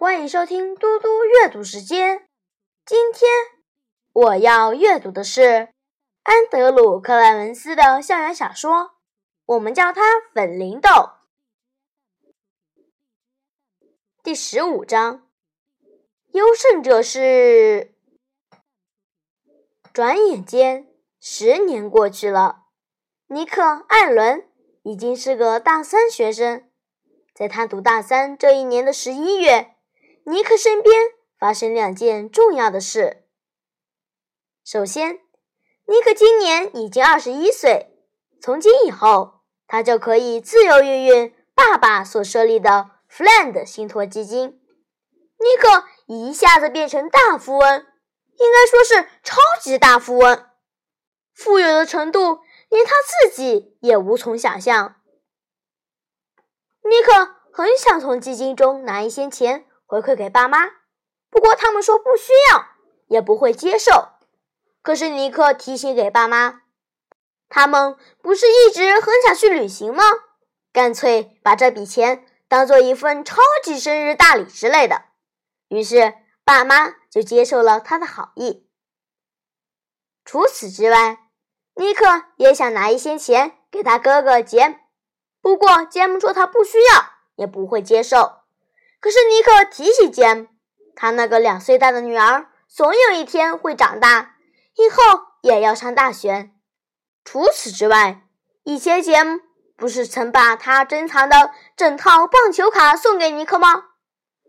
欢迎收听嘟嘟阅读时间。今天我要阅读的是安德鲁·克莱文斯的校园小说，我们叫它《粉铃豆》。第十五章，优胜者是。转眼间，十年过去了，尼克·艾伦已经是个大三学生。在他读大三这一年的十一月，尼克身边发生两件重要的事。首先，尼克今年已经二十一岁，从今以后，他就可以自由运用爸爸所设立的 Fland 信托基金。尼克一下子变成大富翁，应该说是超级大富翁，富有的程度连他自己也无从想象。尼克很想从基金中拿一些钱回馈给爸妈，不过他们说不需要，也不会接受。可是尼克提醒给爸妈，他们不是一直很想去旅行吗？干脆把这笔钱当做一份超级生日大礼之类的。于是爸妈就接受了他的好意。除此之外，尼克也想拿一些钱给他哥哥杰。不过，杰姆说他不需要，也不会接受。可是尼克提起杰姆，他那个两岁大的女儿总有一天会长大，以后也要上大学。除此之外，以前杰姆不是曾把他珍藏的整套棒球卡送给尼克吗？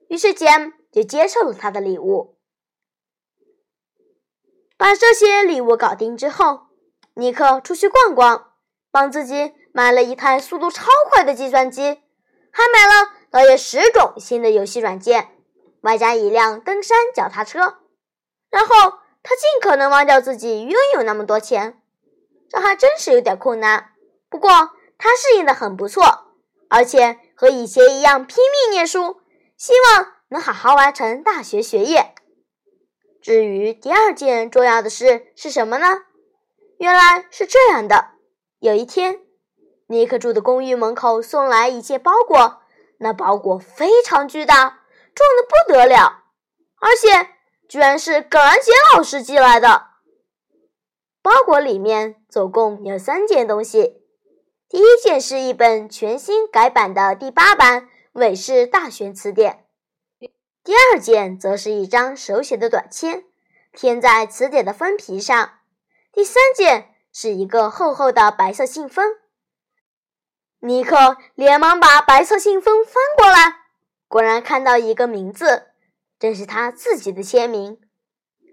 于是杰姆就接受了他的礼物。把这些礼物搞定之后，尼克出去逛逛，帮自己。买了一台速度超快的计算机，还买了大约十种新的游戏软件，外加一辆登山脚踏车。然后他尽可能忘掉自己拥有那么多钱，这还真是有点困难。不过他适应的很不错，而且和以前一样拼命念书，希望能好好完成大学学业。至于第二件重要的事是什么呢？原来是这样的：有一天。尼克住的公寓门口送来一件包裹，那包裹非常巨大，重的不得了，而且居然是葛兰杰老师寄来的。包裹里面总共有三件东西，第一件是一本全新改版的第八版韦氏大全词典，第二件则是一张手写的短签，贴在词典的封皮上，第三件是一个厚厚的白色信封。尼克连忙把白色信封翻过来，果然看到一个名字，正是他自己的签名。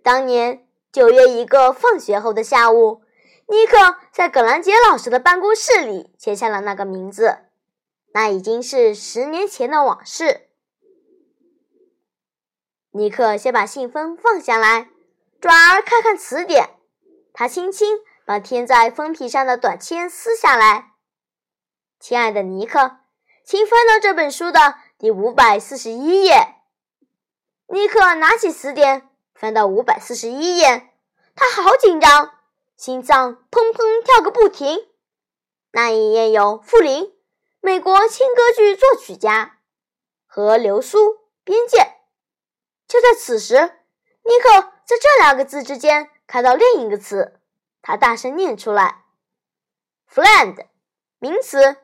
当年九月一个放学后的下午，尼克在葛兰杰老师的办公室里签下了那个名字。那已经是十年前的往事。尼克先把信封放下来，转而看看词典。他轻轻把贴在封皮上的短签撕下来。亲爱的尼克，请翻到这本书的第五百四十一页。尼克拿起词典，翻到五百四十一页，他好紧张，心脏砰砰跳个不停。那一页有傅林，美国轻歌剧作曲家，和流苏边界。就在此时，尼克在这两个字之间看到另一个词，他大声念出来：“friend”，名词。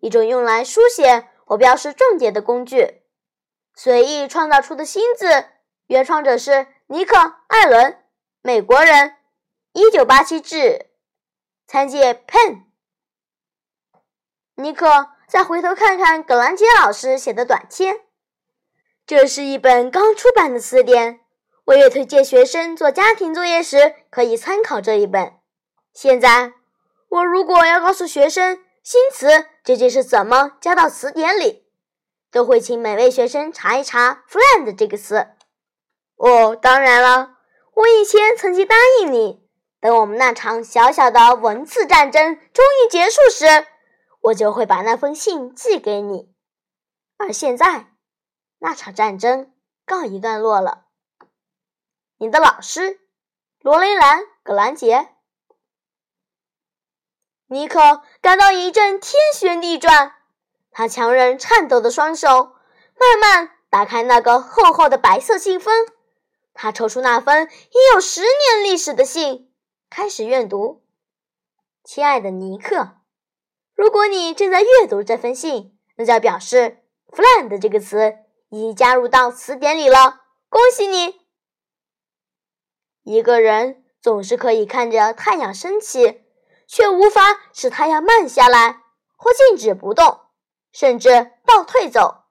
一种用来书写或标识重点的工具，随意创造出的新字，原创者是尼克·艾伦，美国人，一九八七至，参见 pen。尼克再回头看看葛兰杰老师写的短签，这是一本刚出版的词典，我也推荐学生做家庭作业时可以参考这一本。现在，我如果要告诉学生。新词究竟是怎么加到词典里？都会请每位学生查一查 “friend” 这个词。哦，当然了，我以前曾经答应你，等我们那场小小的文字战争终于结束时，我就会把那封信寄给你。而现在，那场战争告一段落了。你的老师，罗雷兰·葛兰杰。尼克感到一阵天旋地转，他强忍颤抖的双手，慢慢打开那个厚厚的白色信封，他抽出那封已有十年历史的信，开始阅读。亲爱的尼克，如果你正在阅读这封信，那就表示 “friend” 这个词已加入到词典里了。恭喜你！一个人总是可以看着太阳升起，却无法使太阳慢下来或静止不动，甚至倒退走。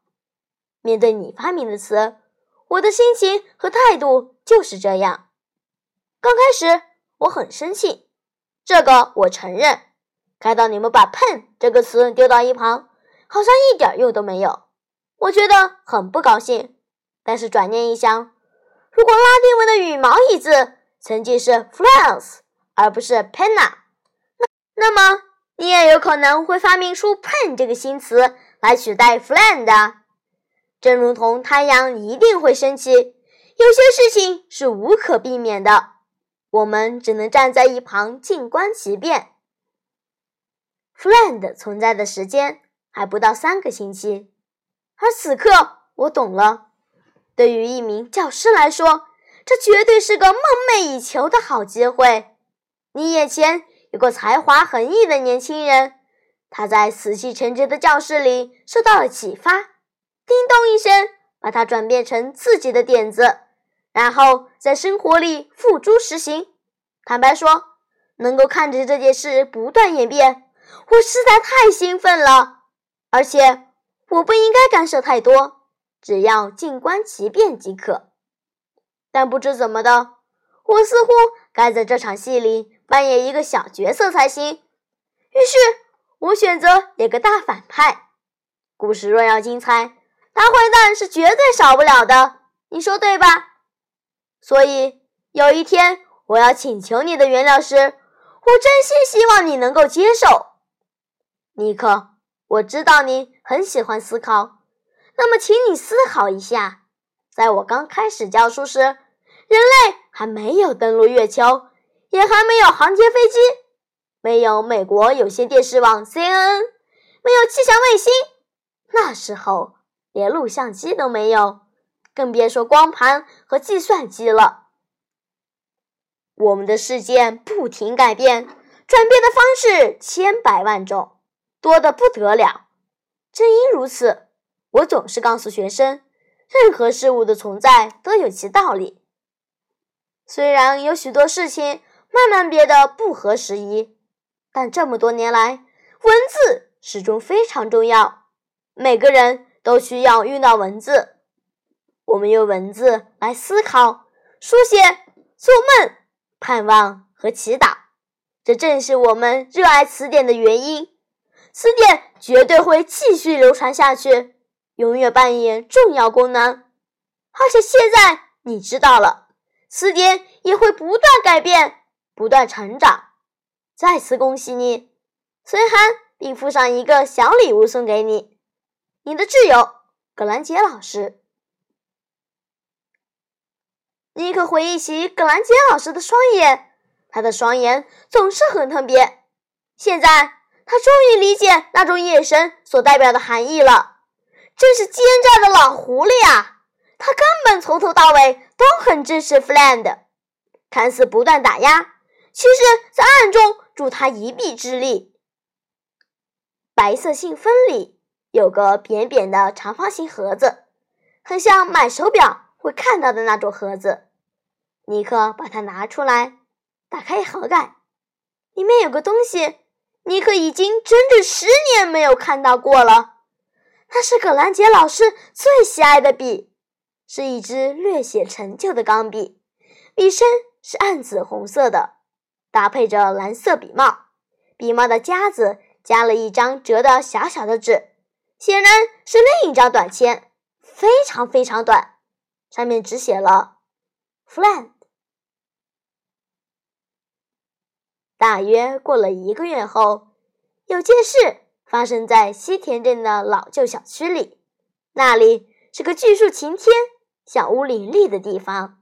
面对你发明的词，我的心情和态度就是这样。刚开始我很生气，这个我承认。看到你们把 “pen” 这个词丢到一旁，好像一点用都没有，我觉得很不高兴。但是转念一想，如果拉丁文的羽毛一字曾经是 “flowers” 而不是 “penna”，那么你也有可能会发明出 “pen” 这个新词来取代 “friend”。正如同太阳一定会升起，有些事情是无可避免的，我们只能站在一旁静观其变。Friend 存在的时间还不到三个星期，而此刻我懂了。对于一名教师来说，这绝对是个梦寐以求的好机会。你眼前有个才华横溢的年轻人，他在死气沉沉的教室里受到了启发。叮咚一声，把它转变成自己的点子，然后在生活里付诸实行。坦白说，能够看着这件事不断演变，我实在太兴奋了。而且，我不应该干涉太多，只要静观其变即可。但不知怎么的，我似乎该在这场戏里扮演一个小角色才行。于是，我选择演个大反派。故事若要精彩。大坏蛋是绝对少不了的，你说对吧？所以有一天我要请求你的原谅时，我真心希望你能够接受。尼克，我知道你很喜欢思考，那么请你思考一下，在我刚开始教书时，人类还没有登陆月球，也还没有航天飞机，没有美国有线电视网 CNN，没有气象卫星，那时候。连录像机都没有，更别说光盘和计算机了。我们的世界不停改变，转变的方式千百万种，多得不得了。正因如此，我总是告诉学生，任何事物的存在都有其道理。虽然有许多事情慢慢变得不合时宜，但这么多年来，文字始终非常重要。每个人。都需要用到文字，我们用文字来思考、书写、做梦、盼望和祈祷。这正是我们热爱词典的原因。词典绝对会继续流传下去，永远扮演重要功能。而且现在你知道了，词典也会不断改变、不断成长。再次恭喜你，孙涵并附上一个小礼物送给你。你的挚友葛兰杰老师，尼克回忆起葛兰杰老师的双眼，他的双眼总是很特别。现在他终于理解那种眼神所代表的含义了。真是奸诈的老狐狸啊！他根本从头到尾都很支持弗兰德，看似不断打压，其实在暗中助他一臂之力。白色信封里。有个扁扁的长方形盒子，很像买手表会看到的那种盒子。尼克把它拿出来，打开盒盖，里面有个东西，尼克已经整整十年没有看到过了。那是葛兰杰老师最喜爱的笔，是一支略显陈旧的钢笔，笔身是暗紫红色的，搭配着蓝色笔帽，笔帽的夹子夹了一张折的小小的纸。显然是另一张短签，非常非常短，上面只写了 “friend”。大约过了一个月后，有件事发生在西田镇的老旧小区里，那里是个巨树擎天、小屋林立的地方。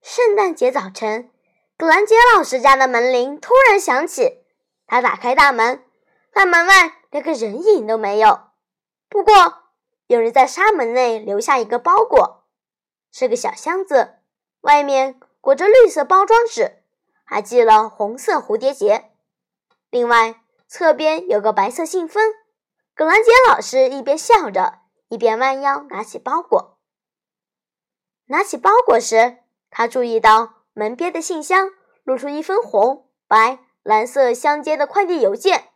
圣诞节早晨，格兰杰老师家的门铃突然响起，他打开大门，在门外。连个人影都没有。不过，有人在纱门内留下一个包裹，是个小箱子，外面裹着绿色包装纸，还系了红色蝴蝶结。另外，侧边有个白色信封。葛兰杰老师一边笑着，一边弯腰拿起包裹。拿起包裹时，他注意到门边的信箱露出一封红、白、蓝色相间的快递邮件，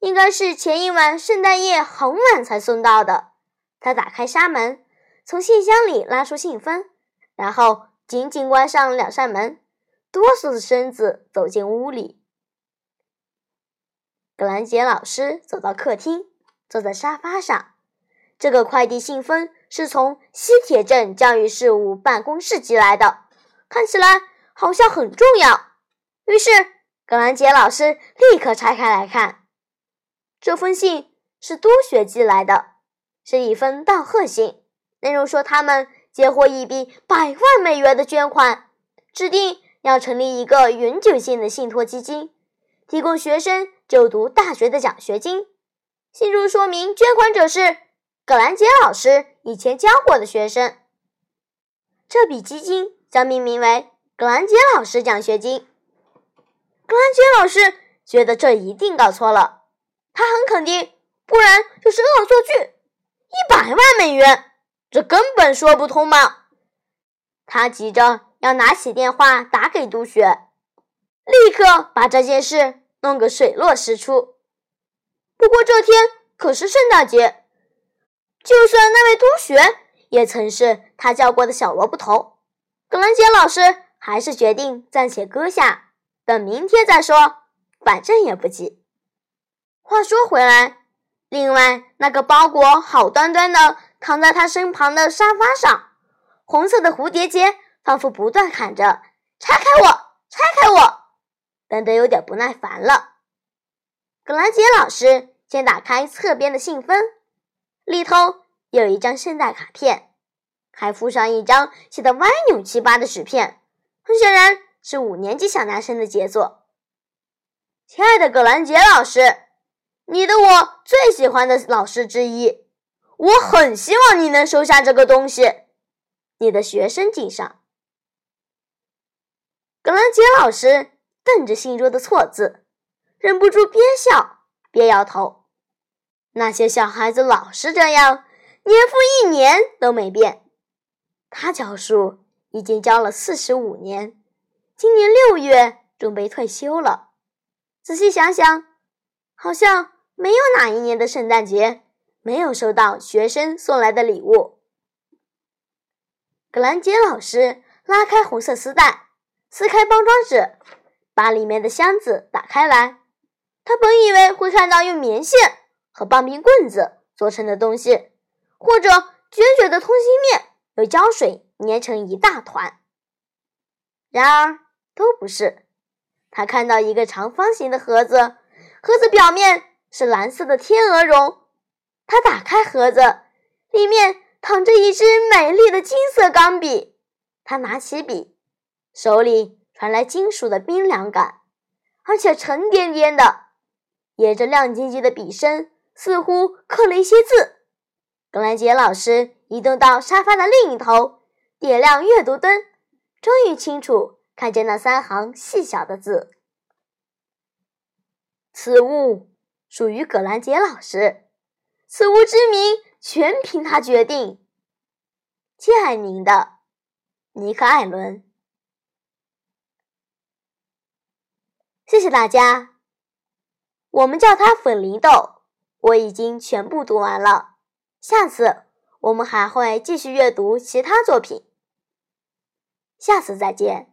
应该是前一晚圣诞夜很晚才送到的。他打开纱门，从信箱里拉出信封，然后紧紧关上两扇门，哆嗦着身子走进屋里。格兰杰老师走到客厅，坐在沙发上。这个快递信封是从西铁镇教育事务办公室寄来的，看起来好像很重要。于是，格兰杰老师立刻拆开来看。这封信是多学寄来的。是一封道贺信，内容说他们接获一笔百万美元的捐款，指定要成立一个永久性的信托基金，提供学生就读大学的奖学金。信中说明捐款者是葛兰杰老师以前教过的学生。这笔基金将命名为葛兰杰老师奖学金。葛兰杰老师觉得这一定搞错了，他很肯定，不然就是恶作剧。一百万美元，这根本说不通嘛！他急着要拿起电话打给杜雪，立刻把这件事弄个水落石出。不过这天可是圣诞节，就算那位杜雪也曾是他教过的小萝卜头，格兰杰老师还是决定暂且搁下，等明天再说，反正也不急。话说回来。另外，那个包裹好端端的躺在他身旁的沙发上，红色的蝴蝶结仿佛不断喊着：“拆开我，拆开我！”等得有点不耐烦了。格兰杰老师先打开侧边的信封，里头有一张圣诞卡片，还附上一张写的歪扭七八的纸片，很显然是五年级小男生的杰作。亲爱的葛兰杰老师。你的我最喜欢的老师之一，我很希望你能收下这个东西。你的学生敬上。葛兰杰老师瞪着信中的错字，忍不住边笑边摇头。那些小孩子老是这样，年复一年都没变。他教书已经教了四十五年，今年六月准备退休了。仔细想想，好像。没有哪一年的圣诞节没有收到学生送来的礼物。格兰杰老师拉开红色丝带，撕开包装纸，把里面的箱子打开来。他本以为会看到用棉线和棒冰棍子做成的东西，或者卷卷的通心面有胶水粘成一大团。然而都不是。他看到一个长方形的盒子，盒子表面。是蓝色的天鹅绒。他打开盒子，里面躺着一支美丽的金色钢笔。他拿起笔，手里传来金属的冰凉感，而且沉甸甸的，沿着亮晶晶的笔身，似乎刻了一些字。格兰杰老师移动到沙发的另一头，点亮阅读灯，终于清楚看见那三行细小的字：“此物。”属于葛兰杰老师，此物之名全凭他决定。敬爱您的，尼克·艾伦。谢谢大家。我们叫它粉铃豆。我已经全部读完了。下次我们还会继续阅读其他作品。下次再见。